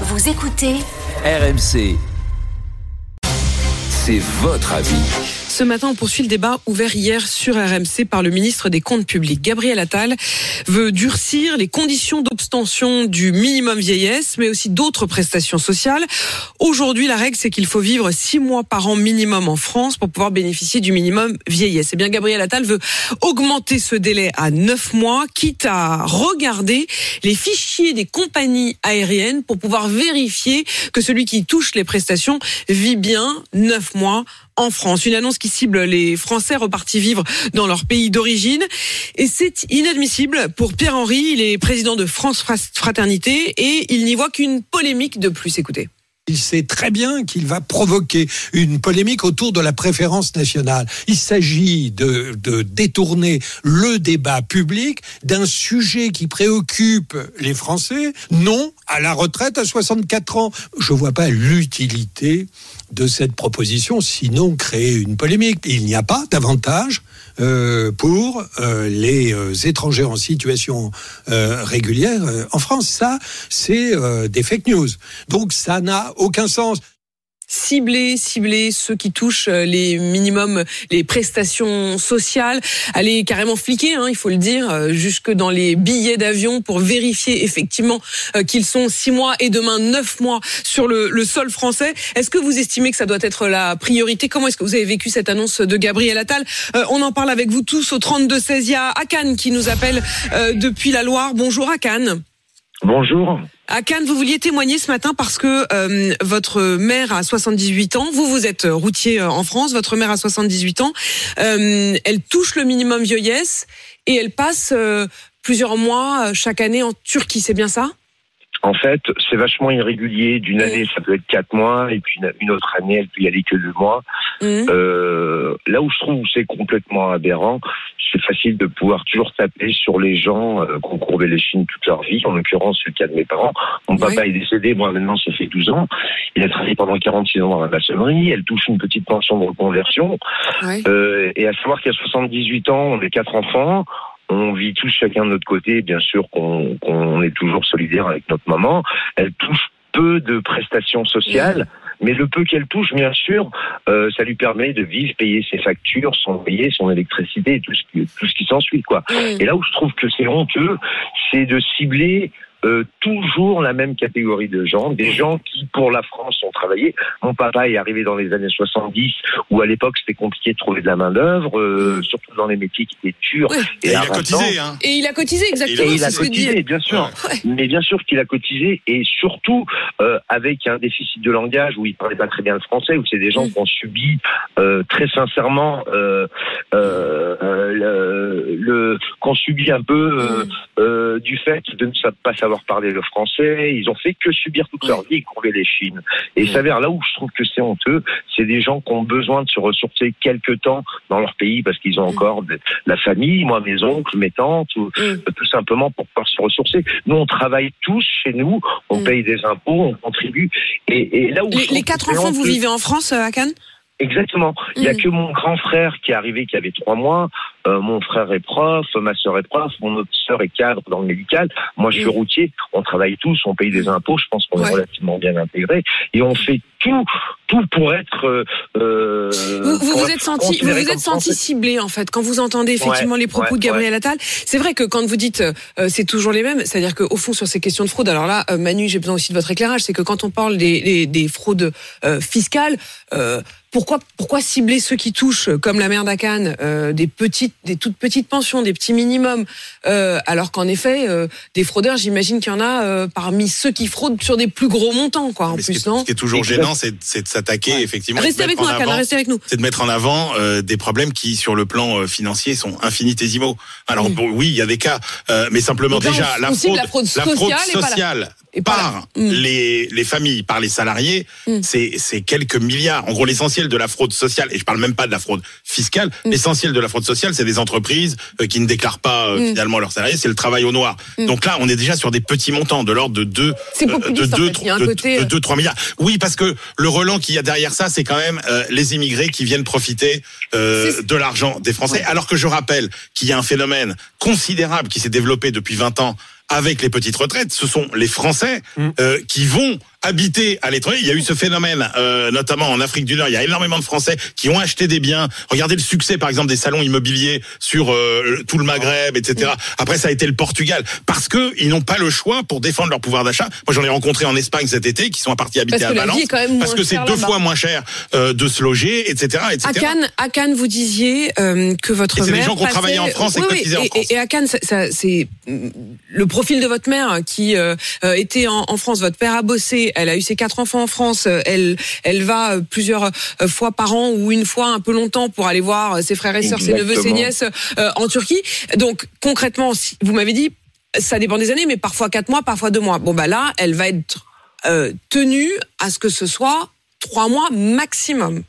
Vous écoutez RMC. C'est votre avis. Ce matin, on poursuit le débat ouvert hier sur RMC par le ministre des Comptes publics. Gabriel Attal veut durcir les conditions d'obtention du minimum vieillesse, mais aussi d'autres prestations sociales. Aujourd'hui, la règle, c'est qu'il faut vivre six mois par an minimum en France pour pouvoir bénéficier du minimum vieillesse. Eh bien, Gabriel Attal veut augmenter ce délai à neuf mois, quitte à regarder les fichiers des compagnies aériennes pour pouvoir vérifier que celui qui touche les prestations vit bien neuf mois en France. Une annonce qui cible les Français repartis vivre dans leur pays d'origine. Et c'est inadmissible pour Pierre-Henri. Il est président de France Fraternité et il n'y voit qu'une polémique de plus. Écoutez. Il sait très bien qu'il va provoquer une polémique autour de la préférence nationale. Il s'agit de, de, détourner le débat public d'un sujet qui préoccupe les Français, non à la retraite à 64 ans. Je vois pas l'utilité de cette proposition, sinon créer une polémique. Il n'y a pas d'avantage euh, pour euh, les euh, étrangers en situation régulière en France. Ça, c'est des fake news. Donc ça n'a aucun sens cibler, cibler ceux qui touchent euh, les minimums, les prestations sociales, aller carrément fliquer, hein, il faut le dire, euh, jusque dans les billets d'avion pour vérifier effectivement euh, qu'ils sont six mois et demain neuf mois sur le, le sol français. Est-ce que vous estimez que ça doit être la priorité? Comment est-ce que vous avez vécu cette annonce de Gabriel Attal? On en parle avec vous tous au 32 16. Il y a qui nous appelle depuis la Loire. Bonjour Akan. Bonjour. À Cannes, vous vouliez témoigner ce matin parce que euh, votre mère a 78 ans. Vous, vous êtes routier euh, en France. Votre mère a 78 ans. Euh, elle touche le minimum vieillesse et elle passe plusieurs mois chaque année en Turquie. C'est bien ça? En fait, c'est vachement irrégulier. D'une année, ça peut être quatre mois, et puis une autre année, elle peut y aller que deux mois. Mmh. Euh, là où je trouve que c'est complètement aberrant, c'est facile de pouvoir toujours taper sur les gens euh, qui ont courbé les chines toute leur vie. En l'occurrence, c'est le cas de mes parents. Mon papa est décédé, moi maintenant, ça fait 12 ans. Il a travaillé pendant 46 ans dans la maçonnerie. Elle touche une petite pension de reconversion. Euh, et à savoir qu'à 78 ans, on est quatre enfants on vit tous chacun de notre côté, bien sûr qu'on est toujours solidaire avec notre maman. Elle touche peu de prestations sociales. Mais le peu qu'elle touche, bien sûr, euh, ça lui permet de vivre, payer ses factures, son loyer, son électricité, tout ce qui, tout ce qui s'ensuit, quoi. Et là où je trouve que c'est honteux, c'est de cibler euh, toujours la même catégorie de gens, des gens qui, pour la France, ont travaillé. Mon papa est arrivé dans les années 70, où à l'époque c'était compliqué de trouver de la main d'œuvre, euh, surtout dans les métiers qui étaient durs. Et, il a cotisé, hein. Et il a cotisé exactement. Et il a cotisé, bien sûr. Mais bien sûr qu'il a cotisé, et surtout euh, avec un déficit de langage où il parlait pas très bien le français, où c'est des gens qui ont subi très sincèrement le, le qu'on subit un peu du fait de ne pas savoir parler le français, ils ont fait que subir toute leur vie et courber les chines. Et il s'avère là où je trouve que c'est honteux, c'est des gens qui ont besoin de se ressourcer quelque temps dans leur pays parce qu'ils ont encore de, la famille, moi mes oncles, mes tantes, ou, tout simplement pour pouvoir se ressourcer. Nous on travaille tous chez nous, on paye des impôts, on contribue. Et, là où les, quatre enfants, vous vivez en France, euh, à Cannes? Exactement. Il n'y a que mon grand frère qui est arrivé, qui avait trois mois, euh, mon frère est prof, ma sœur est prof, mon autre sœur est cadre dans le médical. Moi, je suis routier. On travaille tous, on paye des impôts. Je pense qu'on est relativement bien intégrés et on fait tout, tout pour être. Euh, euh vous, vous, êtes senti, vous vous êtes senti ciblé en fait quand vous entendez effectivement les propos de Gabriel Attal. C'est vrai que quand vous dites euh, c'est toujours les mêmes, c'est-à-dire qu'au fond sur ces questions de fraude, alors là, Manu, j'ai besoin aussi de votre éclairage, c'est que quand on parle des, des, des fraudes fiscales. Pourquoi, pourquoi cibler ceux qui touchent, comme la mère d'Akan, des petites des toutes petites pensions, des petits minimums, euh, alors qu'en effet, euh, des fraudeurs, j'imagine qu'il y en a euh, parmi ceux qui fraudent sur des plus gros montants, quoi. En plus, ce non Ce qui est toujours gênant, c'est de s'attaquer effectivement. Restez avec nous, restez avec nous. C'est de mettre en avant des problèmes qui, sur le plan financier, sont infinitésimaux. Alors mm. bon, oui, il y a des cas, mais simplement déjà la fraude, la fraude, sociale, par mm. les, les familles, par les salariés, mm. c'est quelques milliards. En gros, l'essentiel de la fraude sociale, et je parle même pas de la fraude fiscale, l'essentiel de la fraude sociale, c'est des entreprises euh, qui ne déclarent pas euh, mm. finalement leurs salariés, c'est le travail au noir. Donc là, on est déjà sur des petits montants de l'ordre de 2 euh, de 2 de, 3 milliards. Oui, parce que le relent qu'il y a derrière ça, c'est quand même les immigrés qui viennent profiter de l'argent des Français alors que je rappelle qu'il y a un phénomène considérable qui s'est développé depuis 20 ans avec les petites retraites, ce sont les Français mm. euh, qui vont habiter à l'étranger. Il y a eu ce phénomène, euh, notamment en Afrique du Nord. Il y a énormément de Français qui ont acheté des biens. Regardez le succès, par exemple, des salons immobiliers sur euh, tout le Maghreb, etc. Après, ça a été le Portugal parce que ils n'ont pas le choix pour défendre leur pouvoir d'achat. Moi, j'en ai rencontré en Espagne cet été qui sont partis habiter à Valence parce que c'est deux fois moins cher euh, de se loger, etc., etc. À Cannes, à Cannes, vous disiez euh, que votre et mère. C'est des gens qui ont travaillé en France et qui en France. Et, à Cannes, c'est le profil de votre mère qui euh, était en, en France. Votre père a bossé, elle a eu ses quatre enfants en France, euh, elle, elle va euh, plusieurs euh, fois par an ou une fois un peu longtemps pour aller voir ses frères et sœurs, ses neveux, ses nièces en Turquie. Donc concrètement, vous m'avez dit, ça dépend des années, mais parfois quatre mois, parfois deux mois. Bon bah là, elle va être tenue à ce que ce soit trois mois maximum.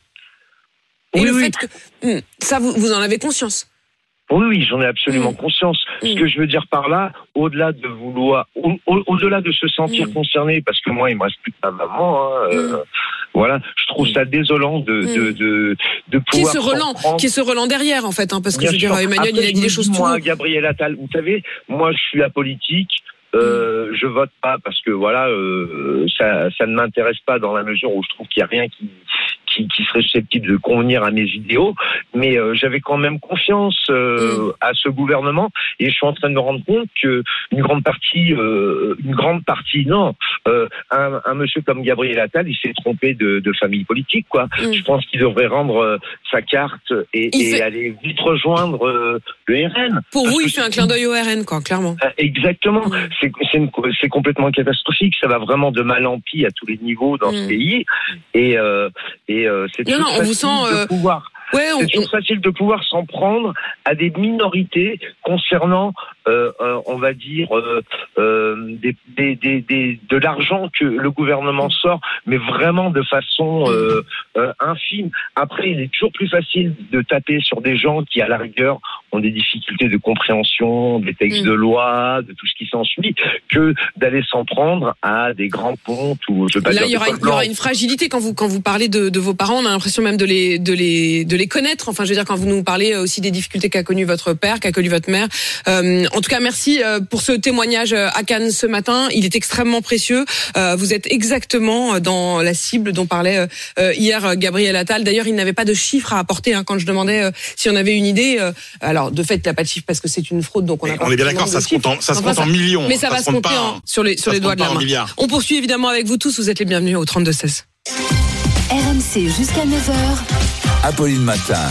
Et le fait que hmm, ça, vous, vous en avez conscience. Oui, oui, j'en ai absolument conscience. Ce que je veux dire par là, au-delà de vouloir, au-delà de se sentir concerné, parce que moi, il me reste plus que ma maman. Hein, euh, voilà, je trouve ça désolant de de de, de pouvoir. Qui est ce Roland, qui est ce Roland derrière en fait, hein, parce que je veux dire, Emmanuel, il a dit des choses. Moi, Gabriel Attal, vous savez, moi, je suis apolitique. Euh, je vote pas parce que voilà, euh, ça, ça ne m'intéresse pas dans la mesure où je trouve qu'il y a rien qui qui, serait susceptible de convenir à mes idéaux, mais euh, j'avais quand même confiance euh, mm. à ce gouvernement et je suis en train de me rendre compte que une grande partie, euh, une grande partie, non, un, un, monsieur comme Gabriel Attal, il s'est trompé de, de, famille politique, quoi. Mm. Je pense qu'il devrait rendre sa carte et, et aller vite rejoindre le RN. Pour vous, il fait un clin d'œil au RN, quoi, clairement. Exactement. Mm. C'est complètement catastrophique. Ça va vraiment de mal en pis à tous les niveaux dans ce pays et, et euh, c'est toujours facile de euh, pouvoir. c'est toujours facile de pouvoir s'en prendre à des minorités concernant, euh, on va dire, des, des, des, de l'argent que le gouvernement sort, mais vraiment de façon infime. Après, il est toujours plus facile de taper sur des gens qui, à la rigueur, ont des difficultés de compréhension des textes mm. de loi, de tout ce qui s'ensuit, que d'aller s'en prendre à des grands ponts ou je Là, il y, aura, il y aura une fragilité quand vous quand vous parlez de, de vos parents. On a l'impression même de les de les de les connaître. Enfin, je veux dire quand vous nous parlez aussi des difficultés qu'a connu votre père, qu'a connu votre mère. Euh, en tout cas, merci euh, pour ce témoignage euh, à Cannes ce matin. Il est extrêmement précieux. Euh, vous êtes exactement dans la cible dont parlait hier Gabriel Attal. D'ailleurs, il n'avait pas de chiffres à apporter hein, quand je demandais si on avait une idée. alors de fait, il n'y a pas de chiffre parce que c'est une fraude, donc on a On est bien d'accord, ça, se compte en, ça se compte en millions. Mais ça, va se compter sur les, sur les doigts de la main. On poursuit évidemment avec vous tous. Vous êtes les bienvenus au 32-16. RMC jusqu'à 9h. Apolline Matin.